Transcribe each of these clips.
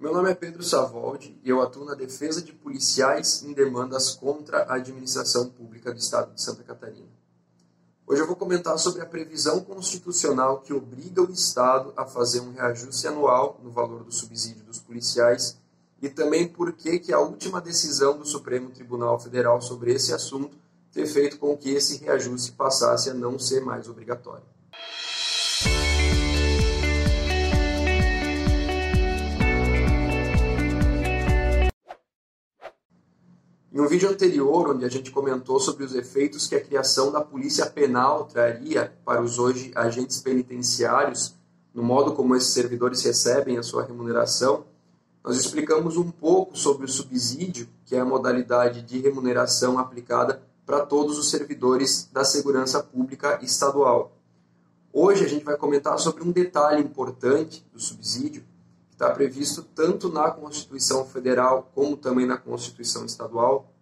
Meu nome é Pedro Savoldi e eu atuo na defesa de policiais em demandas contra a administração pública do Estado de Santa Catarina. Hoje eu vou comentar sobre a previsão constitucional que obriga o Estado a fazer um reajuste anual no valor do subsídio dos policiais e também por que a última decisão do Supremo Tribunal Federal sobre esse assunto ter feito com que esse reajuste passasse a não ser mais obrigatório. Em um vídeo anterior, onde a gente comentou sobre os efeitos que a criação da polícia penal traria para os hoje agentes penitenciários, no modo como esses servidores recebem a sua remuneração, nós explicamos um pouco sobre o subsídio, que é a modalidade de remuneração aplicada para todos os servidores da segurança pública estadual. Hoje a gente vai comentar sobre um detalhe importante do subsídio, está previsto tanto na Constituição Federal como também na Constituição Estadual,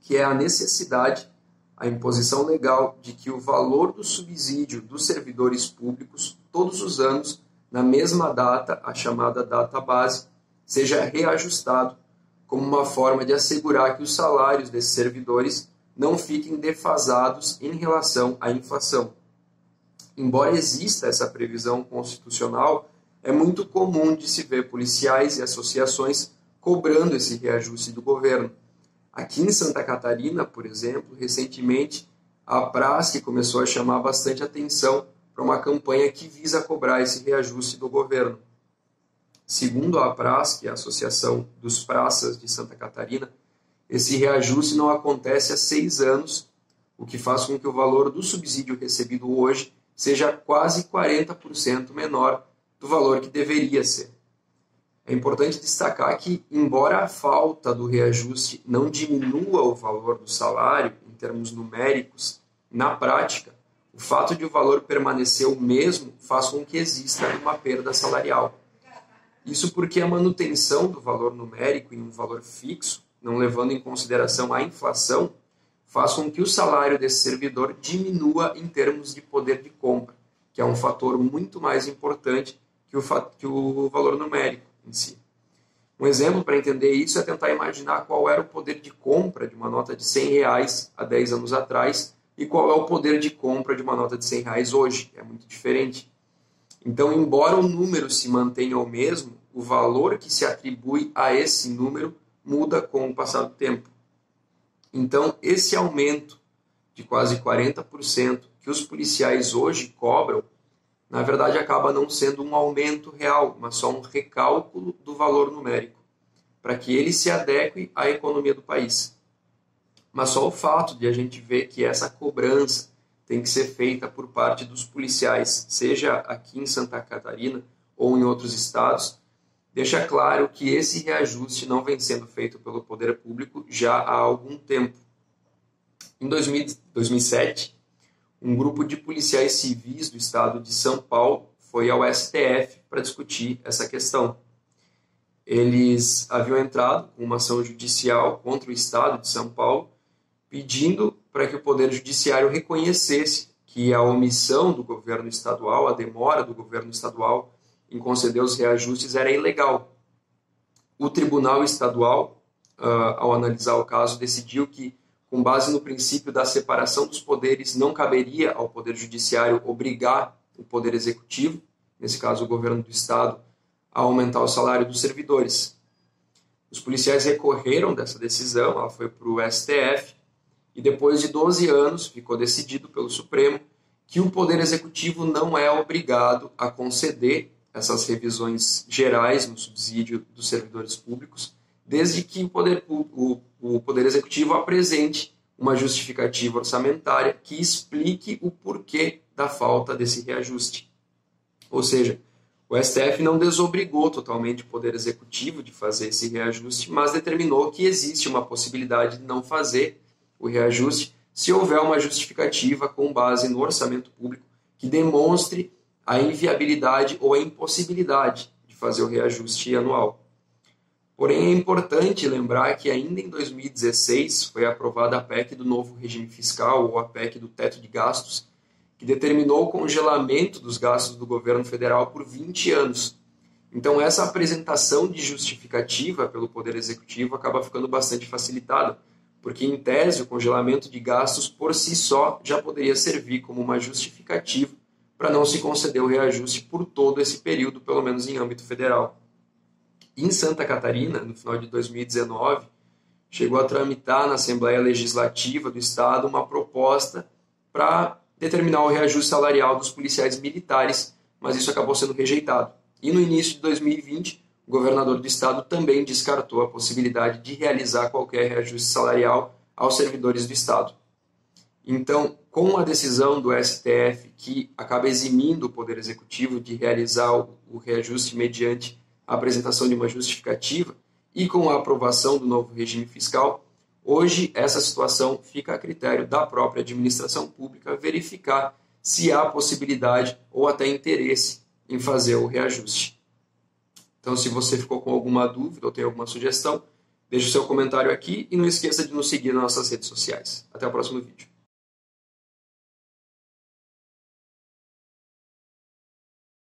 que é a necessidade, a imposição legal de que o valor do subsídio dos servidores públicos, todos os anos, na mesma data, a chamada data base, seja reajustado como uma forma de assegurar que os salários desses servidores não fiquem defasados em relação à inflação. Embora exista essa previsão constitucional, é muito comum de se ver policiais e associações cobrando esse reajuste do governo. Aqui em Santa Catarina, por exemplo, recentemente a Praça começou a chamar bastante atenção para uma campanha que visa cobrar esse reajuste do governo. Segundo a Praça, que é a Associação dos Praças de Santa Catarina, esse reajuste não acontece há seis anos, o que faz com que o valor do subsídio recebido hoje seja quase 40% menor do valor que deveria ser. É importante destacar que, embora a falta do reajuste não diminua o valor do salário em termos numéricos, na prática, o fato de o valor permanecer o mesmo faz com que exista uma perda salarial. Isso porque a manutenção do valor numérico em um valor fixo, não levando em consideração a inflação, faz com que o salário desse servidor diminua em termos de poder de compra, que é um fator muito mais importante que o, que o valor numérico em si. Um exemplo para entender isso é tentar imaginar qual era o poder de compra de uma nota de 100 reais há 10 anos atrás e qual é o poder de compra de uma nota de 100 reais hoje. É muito diferente. Então, embora o número se mantenha o mesmo, o valor que se atribui a esse número muda com o passar do tempo. Então, esse aumento de quase 40% que os policiais hoje cobram na verdade acaba não sendo um aumento real, mas só um recálculo do valor numérico, para que ele se adeque à economia do país. Mas só o fato de a gente ver que essa cobrança tem que ser feita por parte dos policiais, seja aqui em Santa Catarina ou em outros estados, deixa claro que esse reajuste não vem sendo feito pelo poder público já há algum tempo. Em 2007, um grupo de policiais civis do estado de São Paulo foi ao STF para discutir essa questão. Eles haviam entrado com uma ação judicial contra o estado de São Paulo, pedindo para que o Poder Judiciário reconhecesse que a omissão do governo estadual, a demora do governo estadual em conceder os reajustes era ilegal. O Tribunal Estadual, ah, ao analisar o caso, decidiu que com base no princípio da separação dos poderes, não caberia ao Poder Judiciário obrigar o Poder Executivo, nesse caso o governo do Estado, a aumentar o salário dos servidores. Os policiais recorreram dessa decisão, ela foi para o STF, e depois de 12 anos ficou decidido pelo Supremo que o Poder Executivo não é obrigado a conceder essas revisões gerais no subsídio dos servidores públicos, desde que o Poder, o, o poder Executivo apresente uma justificativa orçamentária que explique o porquê da falta desse reajuste. Ou seja, o STF não desobrigou totalmente o Poder Executivo de fazer esse reajuste, mas determinou que existe uma possibilidade de não fazer o reajuste se houver uma justificativa com base no orçamento público que demonstre a inviabilidade ou a impossibilidade de fazer o reajuste anual. Porém, é importante lembrar que ainda em 2016 foi aprovada a PEC do novo regime fiscal, ou a PEC do teto de gastos, que determinou o congelamento dos gastos do governo federal por 20 anos. Então, essa apresentação de justificativa pelo Poder Executivo acaba ficando bastante facilitada, porque, em tese, o congelamento de gastos por si só já poderia servir como uma justificativa para não se conceder o reajuste por todo esse período, pelo menos em âmbito federal. Em Santa Catarina, no final de 2019, chegou a tramitar na Assembleia Legislativa do Estado uma proposta para determinar o reajuste salarial dos policiais militares, mas isso acabou sendo rejeitado. E no início de 2020, o governador do estado também descartou a possibilidade de realizar qualquer reajuste salarial aos servidores do estado. Então, com a decisão do STF que acaba eximindo o Poder Executivo de realizar o reajuste mediante a apresentação de uma justificativa e com a aprovação do novo regime fiscal, hoje essa situação fica a critério da própria administração pública verificar se há possibilidade ou até interesse em fazer o reajuste. Então, se você ficou com alguma dúvida ou tem alguma sugestão, deixe o seu comentário aqui e não esqueça de nos seguir nas nossas redes sociais. Até o próximo vídeo.